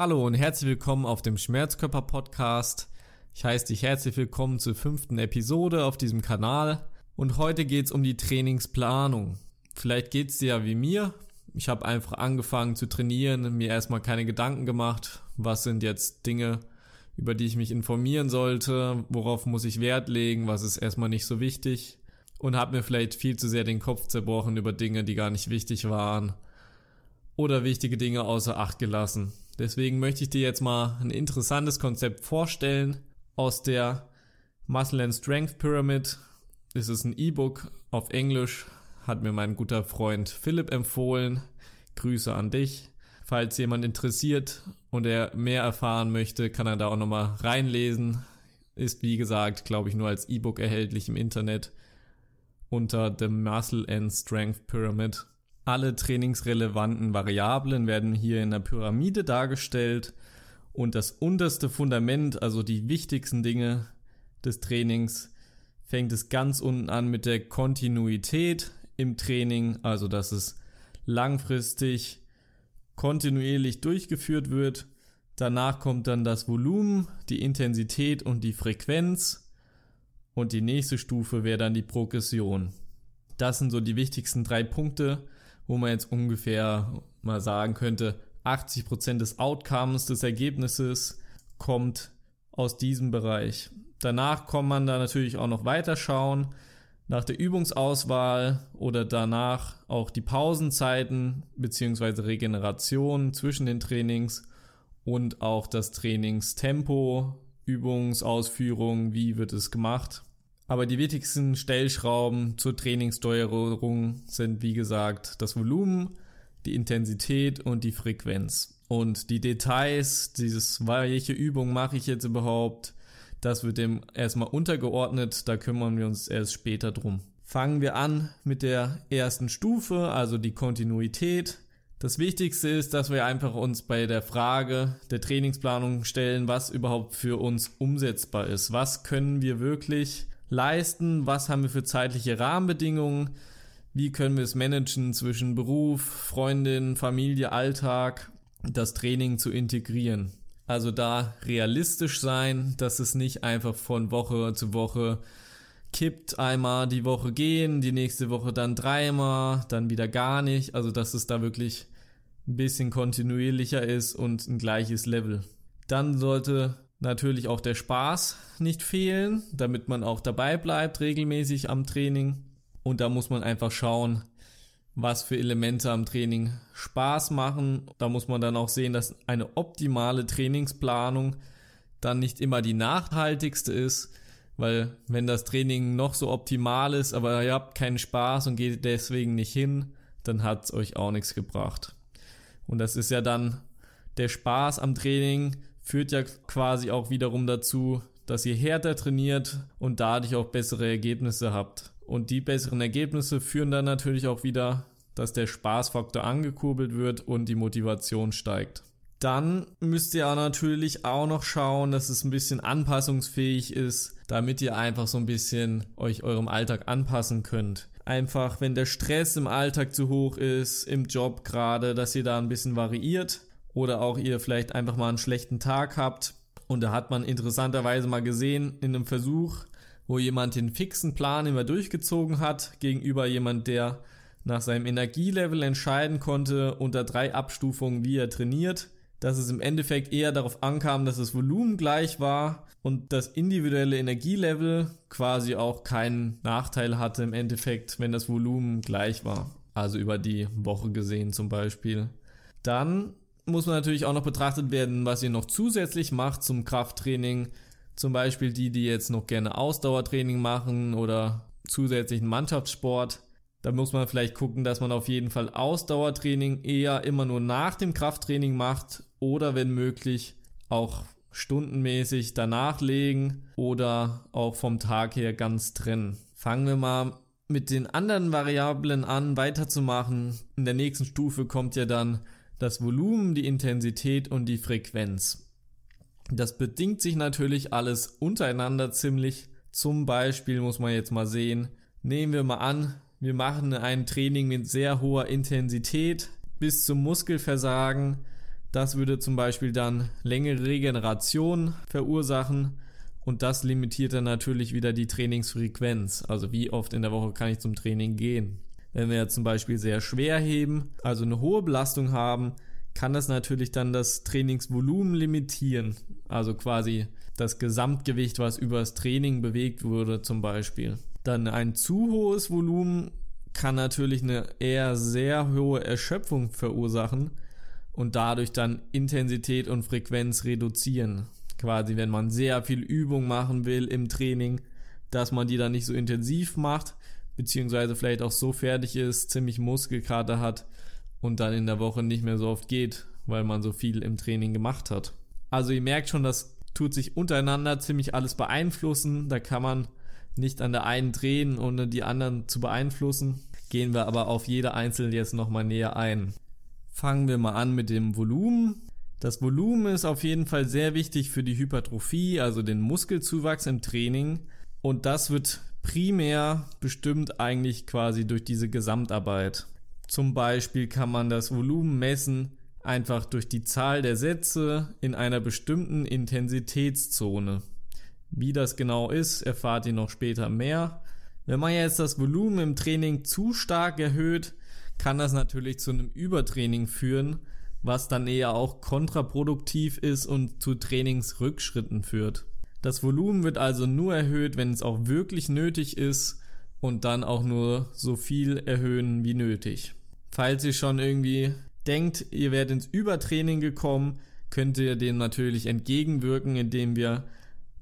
Hallo und herzlich willkommen auf dem Schmerzkörper Podcast. Ich heiße dich herzlich willkommen zur fünften Episode auf diesem Kanal und heute geht es um die Trainingsplanung. Vielleicht geht es dir ja wie mir. Ich habe einfach angefangen zu trainieren, mir erstmal keine Gedanken gemacht, was sind jetzt Dinge, über die ich mich informieren sollte, worauf muss ich Wert legen, was ist erstmal nicht so wichtig und habe mir vielleicht viel zu sehr den Kopf zerbrochen über Dinge, die gar nicht wichtig waren oder wichtige Dinge außer Acht gelassen. Deswegen möchte ich dir jetzt mal ein interessantes Konzept vorstellen aus der Muscle and Strength Pyramid. Es ist ein E-Book auf Englisch, hat mir mein guter Freund Philipp empfohlen. Grüße an dich. Falls jemand interessiert und er mehr erfahren möchte, kann er da auch nochmal reinlesen. Ist wie gesagt, glaube ich, nur als E-Book erhältlich im Internet unter The Muscle and Strength Pyramid. Alle trainingsrelevanten Variablen werden hier in der Pyramide dargestellt und das unterste Fundament, also die wichtigsten Dinge des Trainings, fängt es ganz unten an mit der Kontinuität im Training, also dass es langfristig kontinuierlich durchgeführt wird. Danach kommt dann das Volumen, die Intensität und die Frequenz und die nächste Stufe wäre dann die Progression. Das sind so die wichtigsten drei Punkte, wo man jetzt ungefähr mal sagen könnte, 80% des Outcomes, des Ergebnisses kommt aus diesem Bereich. Danach kann man da natürlich auch noch weiter schauen, nach der Übungsauswahl oder danach auch die Pausenzeiten bzw. Regeneration zwischen den Trainings und auch das Trainingstempo, Übungsausführung, wie wird es gemacht. Aber die wichtigsten Stellschrauben zur Trainingssteuerung sind, wie gesagt, das Volumen, die Intensität und die Frequenz. Und die Details, dieses, welche Übung mache ich jetzt überhaupt, das wird dem erstmal untergeordnet, da kümmern wir uns erst später drum. Fangen wir an mit der ersten Stufe, also die Kontinuität. Das Wichtigste ist, dass wir einfach uns bei der Frage der Trainingsplanung stellen, was überhaupt für uns umsetzbar ist. Was können wir wirklich leisten, was haben wir für zeitliche Rahmenbedingungen, wie können wir es managen zwischen Beruf, Freundin, Familie, Alltag, das Training zu integrieren. Also da realistisch sein, dass es nicht einfach von Woche zu Woche kippt, einmal die Woche gehen, die nächste Woche dann dreimal, dann wieder gar nicht. Also dass es da wirklich ein bisschen kontinuierlicher ist und ein gleiches Level. Dann sollte natürlich auch der Spaß nicht fehlen, damit man auch dabei bleibt regelmäßig am Training. Und da muss man einfach schauen, was für Elemente am Training Spaß machen. Da muss man dann auch sehen, dass eine optimale Trainingsplanung dann nicht immer die nachhaltigste ist, weil wenn das Training noch so optimal ist, aber ihr habt keinen Spaß und geht deswegen nicht hin, dann hat es euch auch nichts gebracht. Und das ist ja dann der Spaß am Training, führt ja quasi auch wiederum dazu, dass ihr härter trainiert und dadurch auch bessere Ergebnisse habt. Und die besseren Ergebnisse führen dann natürlich auch wieder, dass der Spaßfaktor angekurbelt wird und die Motivation steigt. Dann müsst ihr natürlich auch noch schauen, dass es ein bisschen anpassungsfähig ist, damit ihr einfach so ein bisschen euch eurem Alltag anpassen könnt. Einfach, wenn der Stress im Alltag zu hoch ist, im Job gerade, dass ihr da ein bisschen variiert oder auch ihr vielleicht einfach mal einen schlechten Tag habt. Und da hat man interessanterweise mal gesehen in einem Versuch, wo jemand den fixen Plan immer durchgezogen hat, gegenüber jemand, der nach seinem Energielevel entscheiden konnte unter drei Abstufungen, wie er trainiert, dass es im Endeffekt eher darauf ankam, dass das Volumen gleich war und das individuelle Energielevel quasi auch keinen Nachteil hatte im Endeffekt, wenn das Volumen gleich war. Also über die Woche gesehen zum Beispiel. Dann muss man natürlich auch noch betrachtet werden, was ihr noch zusätzlich macht zum Krafttraining. Zum Beispiel die, die jetzt noch gerne Ausdauertraining machen oder zusätzlichen Mannschaftssport. Da muss man vielleicht gucken, dass man auf jeden Fall Ausdauertraining eher immer nur nach dem Krafttraining macht oder wenn möglich auch stundenmäßig danach legen oder auch vom Tag her ganz trennen. Fangen wir mal mit den anderen Variablen an, weiterzumachen. In der nächsten Stufe kommt ja dann das Volumen, die Intensität und die Frequenz. Das bedingt sich natürlich alles untereinander ziemlich. Zum Beispiel muss man jetzt mal sehen, nehmen wir mal an, wir machen ein Training mit sehr hoher Intensität bis zum Muskelversagen. Das würde zum Beispiel dann längere Regeneration verursachen und das limitiert dann natürlich wieder die Trainingsfrequenz. Also wie oft in der Woche kann ich zum Training gehen. Wenn wir zum Beispiel sehr schwer heben, also eine hohe Belastung haben, kann das natürlich dann das Trainingsvolumen limitieren. Also quasi das Gesamtgewicht, was übers Training bewegt wurde zum Beispiel. Dann ein zu hohes Volumen kann natürlich eine eher sehr hohe Erschöpfung verursachen und dadurch dann Intensität und Frequenz reduzieren. Quasi, wenn man sehr viel Übung machen will im Training, dass man die dann nicht so intensiv macht, beziehungsweise vielleicht auch so fertig ist, ziemlich Muskelkater hat und dann in der Woche nicht mehr so oft geht, weil man so viel im Training gemacht hat. Also ihr merkt schon, das tut sich untereinander ziemlich alles beeinflussen. Da kann man nicht an der einen drehen, ohne die anderen zu beeinflussen. Gehen wir aber auf jede einzelne jetzt nochmal näher ein. Fangen wir mal an mit dem Volumen. Das Volumen ist auf jeden Fall sehr wichtig für die Hypertrophie, also den Muskelzuwachs im Training. Und das wird primär bestimmt eigentlich quasi durch diese Gesamtarbeit. Zum Beispiel kann man das Volumen messen einfach durch die Zahl der Sätze in einer bestimmten Intensitätszone. Wie das genau ist, erfahrt ihr noch später mehr. Wenn man jetzt das Volumen im Training zu stark erhöht, kann das natürlich zu einem Übertraining führen, was dann eher auch kontraproduktiv ist und zu Trainingsrückschritten führt. Das Volumen wird also nur erhöht, wenn es auch wirklich nötig ist und dann auch nur so viel erhöhen wie nötig. Falls ihr schon irgendwie denkt, ihr werdet ins Übertraining gekommen, könnt ihr dem natürlich entgegenwirken, indem wir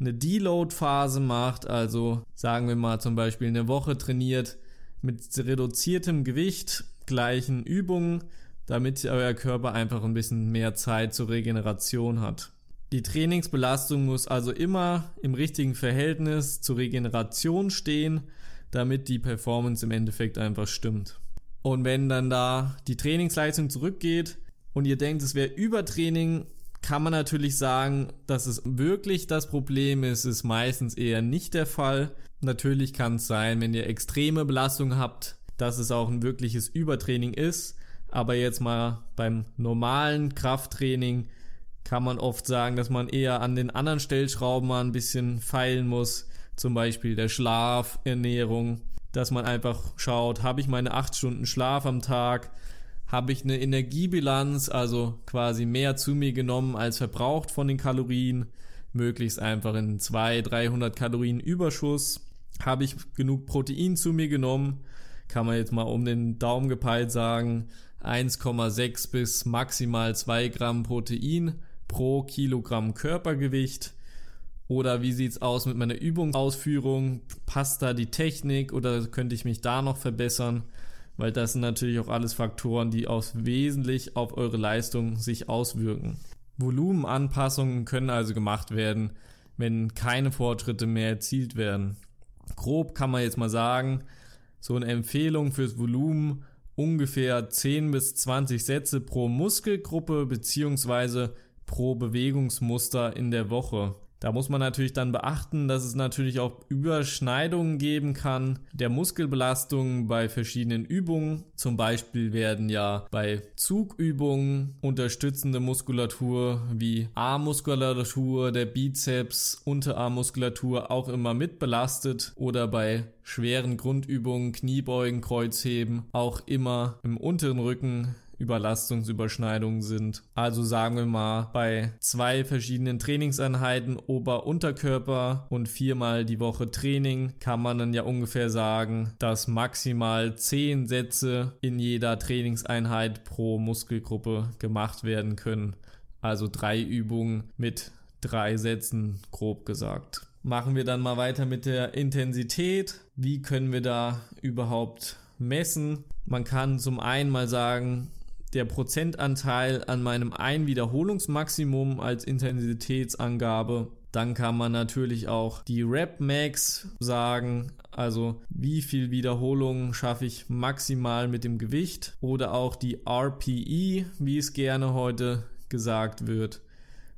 eine Deload-Phase macht, also sagen wir mal zum Beispiel eine Woche trainiert mit reduziertem Gewicht, gleichen Übungen, damit euer Körper einfach ein bisschen mehr Zeit zur Regeneration hat. Die Trainingsbelastung muss also immer im richtigen Verhältnis zur Regeneration stehen, damit die Performance im Endeffekt einfach stimmt. Und wenn dann da die Trainingsleistung zurückgeht und ihr denkt, es wäre Übertraining, kann man natürlich sagen, dass es wirklich das Problem ist, ist meistens eher nicht der Fall. Natürlich kann es sein, wenn ihr extreme Belastung habt, dass es auch ein wirkliches Übertraining ist. Aber jetzt mal beim normalen Krafttraining kann man oft sagen, dass man eher an den anderen Stellschrauben mal ein bisschen feilen muss. Zum Beispiel der Schlaf, Ernährung, dass man einfach schaut, habe ich meine acht Stunden Schlaf am Tag, habe ich eine Energiebilanz, also quasi mehr zu mir genommen als verbraucht von den Kalorien, möglichst einfach in 200, 300 Kalorien Überschuss, habe ich genug Protein zu mir genommen, kann man jetzt mal um den Daumen gepeilt sagen, 1,6 bis maximal 2 Gramm Protein pro Kilogramm Körpergewicht oder wie sieht's aus mit meiner Übungsausführung? Passt da die Technik oder könnte ich mich da noch verbessern? Weil das sind natürlich auch alles Faktoren, die aus wesentlich auf eure Leistung sich auswirken. Volumenanpassungen können also gemacht werden, wenn keine Fortschritte mehr erzielt werden. Grob kann man jetzt mal sagen, so eine Empfehlung fürs Volumen ungefähr 10 bis 20 Sätze pro Muskelgruppe beziehungsweise pro Bewegungsmuster in der Woche. Da muss man natürlich dann beachten, dass es natürlich auch Überschneidungen geben kann der Muskelbelastung bei verschiedenen Übungen. Zum Beispiel werden ja bei Zugübungen unterstützende Muskulatur wie Armmuskulatur, der Bizeps, Unterarmmuskulatur auch immer mitbelastet oder bei schweren Grundübungen, Kniebeugen, Kreuzheben auch immer im unteren Rücken Überlastungsüberschneidungen sind. Also sagen wir mal bei zwei verschiedenen Trainingseinheiten Ober-Unterkörper und viermal die Woche Training kann man dann ja ungefähr sagen, dass maximal zehn Sätze in jeder Trainingseinheit pro Muskelgruppe gemacht werden können. Also drei Übungen mit drei Sätzen grob gesagt. Machen wir dann mal weiter mit der Intensität. Wie können wir da überhaupt messen? Man kann zum einen mal sagen, der Prozentanteil an meinem Einwiederholungsmaximum als Intensitätsangabe. Dann kann man natürlich auch die Rep Max sagen, also wie viel Wiederholungen schaffe ich maximal mit dem Gewicht oder auch die RPE, wie es gerne heute gesagt wird.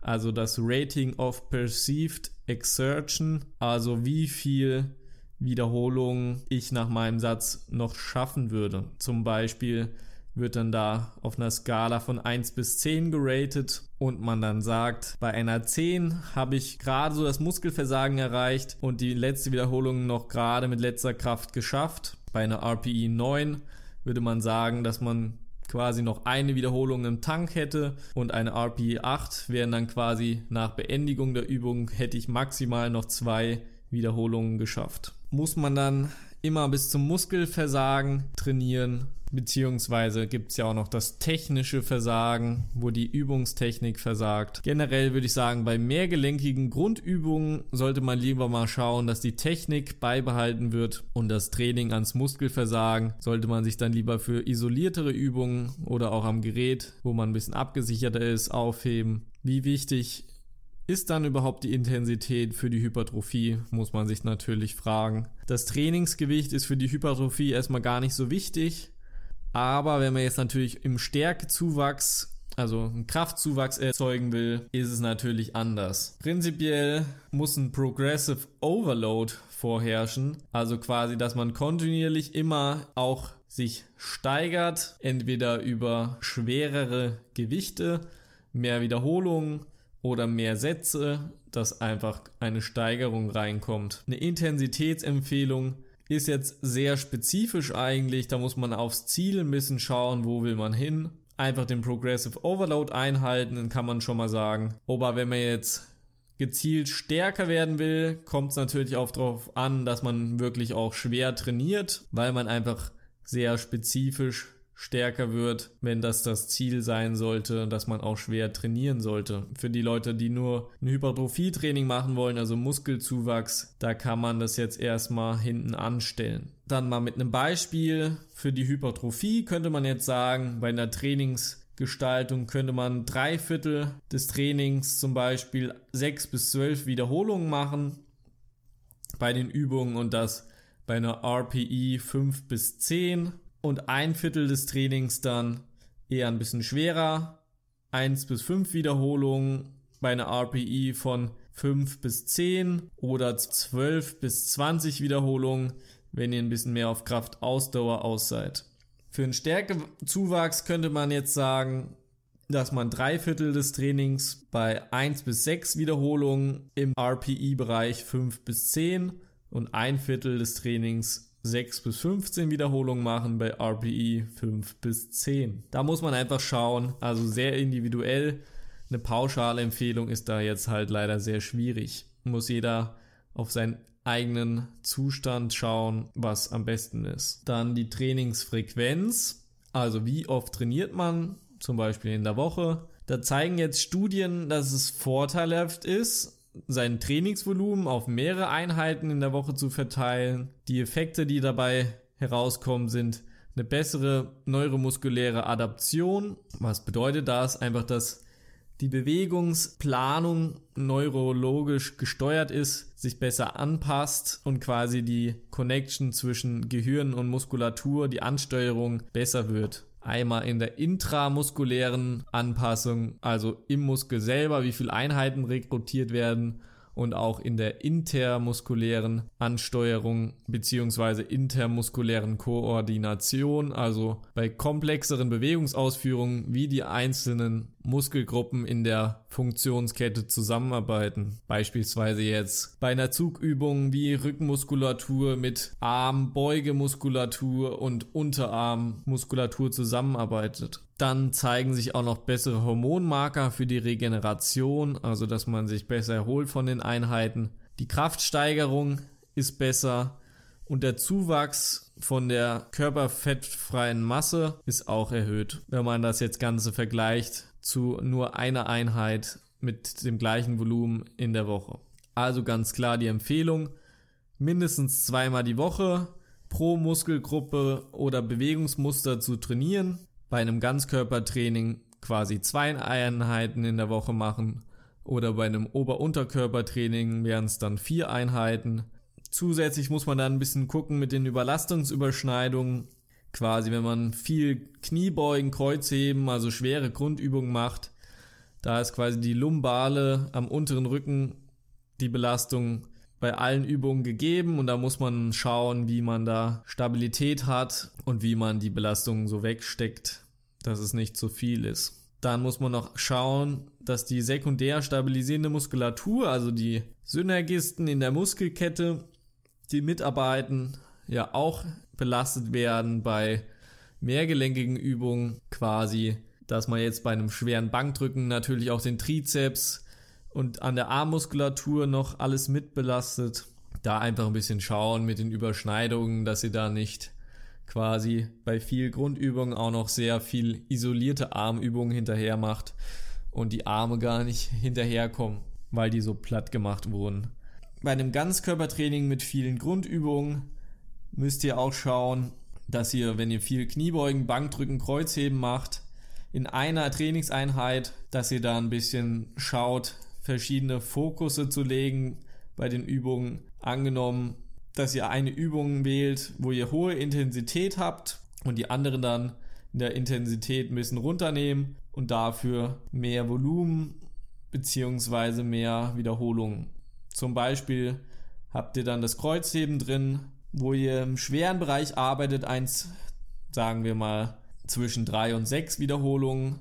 Also das Rating of Perceived Exertion, also wie viel Wiederholungen ich nach meinem Satz noch schaffen würde. Zum Beispiel wird dann da auf einer Skala von 1 bis 10 geratet und man dann sagt, bei einer 10 habe ich gerade so das Muskelversagen erreicht und die letzte Wiederholung noch gerade mit letzter Kraft geschafft. Bei einer RPE 9 würde man sagen, dass man quasi noch eine Wiederholung im Tank hätte und eine RPE 8 wären dann quasi nach Beendigung der Übung hätte ich maximal noch zwei Wiederholungen geschafft. Muss man dann immer bis zum Muskelversagen trainieren, beziehungsweise gibt es ja auch noch das technische Versagen, wo die Übungstechnik versagt. Generell würde ich sagen, bei mehrgelenkigen Grundübungen sollte man lieber mal schauen, dass die Technik beibehalten wird und das Training ans Muskelversagen sollte man sich dann lieber für isoliertere Übungen oder auch am Gerät, wo man ein bisschen abgesicherter ist, aufheben. Wie wichtig ist dann überhaupt die Intensität für die Hypertrophie, muss man sich natürlich fragen. Das Trainingsgewicht ist für die Hypertrophie erstmal gar nicht so wichtig, aber wenn man jetzt natürlich im Stärkezuwachs, also einen Kraftzuwachs erzeugen will, ist es natürlich anders. Prinzipiell muss ein Progressive Overload vorherrschen, also quasi, dass man kontinuierlich immer auch sich steigert, entweder über schwerere Gewichte, mehr Wiederholungen, oder mehr Sätze, dass einfach eine Steigerung reinkommt. Eine Intensitätsempfehlung ist jetzt sehr spezifisch eigentlich, da muss man aufs Ziel ein bisschen schauen, wo will man hin. Einfach den Progressive Overload einhalten, dann kann man schon mal sagen. Aber wenn man jetzt gezielt stärker werden will, kommt es natürlich auch darauf an, dass man wirklich auch schwer trainiert, weil man einfach sehr spezifisch stärker wird, wenn das das Ziel sein sollte, dass man auch schwer trainieren sollte. Für die Leute, die nur ein Hypertrophie-Training machen wollen, also Muskelzuwachs, da kann man das jetzt erstmal hinten anstellen. Dann mal mit einem Beispiel für die Hypertrophie könnte man jetzt sagen, bei einer Trainingsgestaltung könnte man drei Viertel des Trainings zum Beispiel sechs bis zwölf Wiederholungen machen bei den Übungen und das bei einer RPE 5 bis 10 und ein Viertel des Trainings dann eher ein bisschen schwerer. 1 bis 5 Wiederholungen bei einer RPE von 5 bis 10 oder 12 bis 20 Wiederholungen, wenn ihr ein bisschen mehr auf Kraft-Ausdauer aus seid. Für einen Stärkezuwachs könnte man jetzt sagen, dass man drei Viertel des Trainings bei 1 bis 6 Wiederholungen im RPE-Bereich 5 bis 10 und ein Viertel des Trainings 6 bis 15 Wiederholungen machen, bei RPE 5 bis 10. Da muss man einfach schauen, also sehr individuell. Eine pauschale Empfehlung ist da jetzt halt leider sehr schwierig. Muss jeder auf seinen eigenen Zustand schauen, was am besten ist. Dann die Trainingsfrequenz, also wie oft trainiert man, zum Beispiel in der Woche. Da zeigen jetzt Studien, dass es vorteilhaft ist, sein Trainingsvolumen auf mehrere Einheiten in der Woche zu verteilen. Die Effekte, die dabei herauskommen, sind eine bessere neuromuskuläre Adaption. Was bedeutet das? Einfach, dass die Bewegungsplanung neurologisch gesteuert ist, sich besser anpasst und quasi die Connection zwischen Gehirn und Muskulatur, die Ansteuerung besser wird. Einmal in der intramuskulären Anpassung, also im Muskel selber, wie viele Einheiten rekrutiert werden und auch in der intermuskulären Ansteuerung bzw. intermuskulären Koordination, also bei komplexeren Bewegungsausführungen, wie die einzelnen Muskelgruppen in der Funktionskette zusammenarbeiten. Beispielsweise jetzt bei einer Zugübung wie Rückenmuskulatur mit Armbeugemuskulatur und Unterarmmuskulatur zusammenarbeitet. Dann zeigen sich auch noch bessere Hormonmarker für die Regeneration, also dass man sich besser erholt von den Einheiten. Die Kraftsteigerung ist besser und der Zuwachs von der körperfettfreien Masse ist auch erhöht, wenn man das jetzt Ganze vergleicht zu nur einer Einheit mit dem gleichen Volumen in der Woche. Also ganz klar die Empfehlung, mindestens zweimal die Woche pro Muskelgruppe oder Bewegungsmuster zu trainieren. Bei einem Ganzkörpertraining quasi zwei Einheiten in der Woche machen oder bei einem Ober-Unterkörpertraining wären es dann vier Einheiten. Zusätzlich muss man dann ein bisschen gucken mit den Überlastungsüberschneidungen quasi, wenn man viel Kniebeugen, Kreuzheben, also schwere Grundübungen macht, da ist quasi die Lumbale am unteren Rücken die Belastung bei allen Übungen gegeben und da muss man schauen, wie man da Stabilität hat und wie man die Belastung so wegsteckt. dass es nicht zu viel ist. Dann muss man noch schauen, dass die sekundär stabilisierende Muskulatur, also die Synergisten in der Muskelkette, die mitarbeiten, ja auch belastet werden bei mehrgelenkigen Übungen quasi, dass man jetzt bei einem schweren Bankdrücken natürlich auch den Trizeps und an der Armmuskulatur noch alles mitbelastet. Da einfach ein bisschen schauen mit den Überschneidungen, dass ihr da nicht quasi bei viel Grundübungen auch noch sehr viel isolierte Armübungen hinterher macht und die Arme gar nicht hinterherkommen, weil die so platt gemacht wurden. Bei einem Ganzkörpertraining mit vielen Grundübungen müsst ihr auch schauen, dass ihr, wenn ihr viel Kniebeugen, Bankdrücken, Kreuzheben macht, in einer Trainingseinheit, dass ihr da ein bisschen schaut, verschiedene Fokusse zu legen bei den Übungen. Angenommen, dass ihr eine Übung wählt, wo ihr hohe Intensität habt und die anderen dann in der Intensität ein bisschen runternehmen und dafür mehr Volumen bzw. mehr Wiederholungen. Zum Beispiel habt ihr dann das Kreuzheben drin, wo ihr im schweren Bereich arbeitet, eins, sagen wir mal, zwischen drei und sechs Wiederholungen.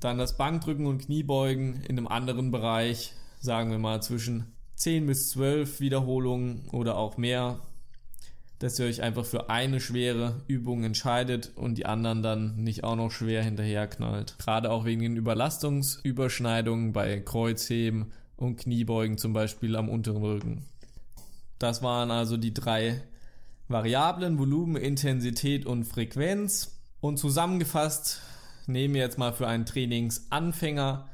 Dann das Bankdrücken und Kniebeugen in einem anderen Bereich, sagen wir mal, zwischen 10 bis 12 Wiederholungen oder auch mehr, dass ihr euch einfach für eine schwere Übung entscheidet und die anderen dann nicht auch noch schwer hinterherknallt. Gerade auch wegen den Überlastungsüberschneidungen bei Kreuzheben und Kniebeugen zum Beispiel am unteren Rücken. Das waren also die drei Variablen, Volumen, Intensität und Frequenz. Und zusammengefasst nehmen wir jetzt mal für einen Trainingsanfänger,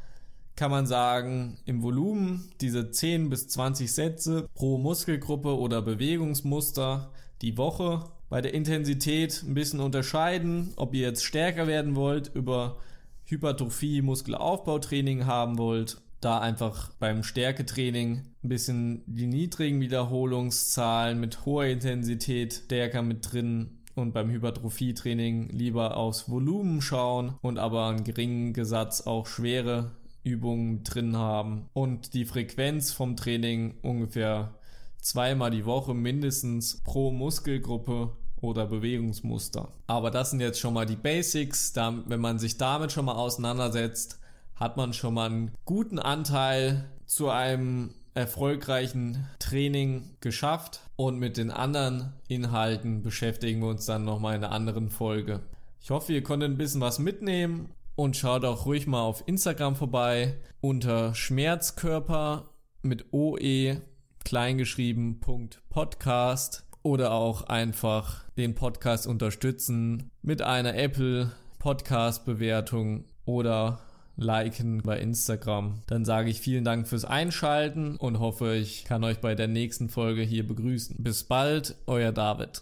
kann man sagen, im Volumen diese 10 bis 20 Sätze pro Muskelgruppe oder Bewegungsmuster die Woche. Bei der Intensität ein bisschen unterscheiden, ob ihr jetzt stärker werden wollt, über Hypertrophie, Muskelaufbautraining haben wollt da einfach beim Stärketraining ein bisschen die niedrigen Wiederholungszahlen mit hoher Intensität stärker mit drin und beim Hypertrophietraining lieber aufs Volumen schauen und aber einen geringen Gesatz auch schwere Übungen drin haben und die Frequenz vom Training ungefähr zweimal die Woche mindestens pro Muskelgruppe oder Bewegungsmuster. Aber das sind jetzt schon mal die Basics. Da, wenn man sich damit schon mal auseinandersetzt, hat man schon mal einen guten Anteil zu einem erfolgreichen Training geschafft und mit den anderen Inhalten beschäftigen wir uns dann nochmal in einer anderen Folge. Ich hoffe, ihr konntet ein bisschen was mitnehmen und schaut auch ruhig mal auf Instagram vorbei unter Schmerzkörper mit OE kleingeschrieben Podcast oder auch einfach den Podcast unterstützen mit einer Apple Podcast Bewertung oder liken bei Instagram. Dann sage ich vielen Dank fürs Einschalten und hoffe, ich kann euch bei der nächsten Folge hier begrüßen. Bis bald, euer David.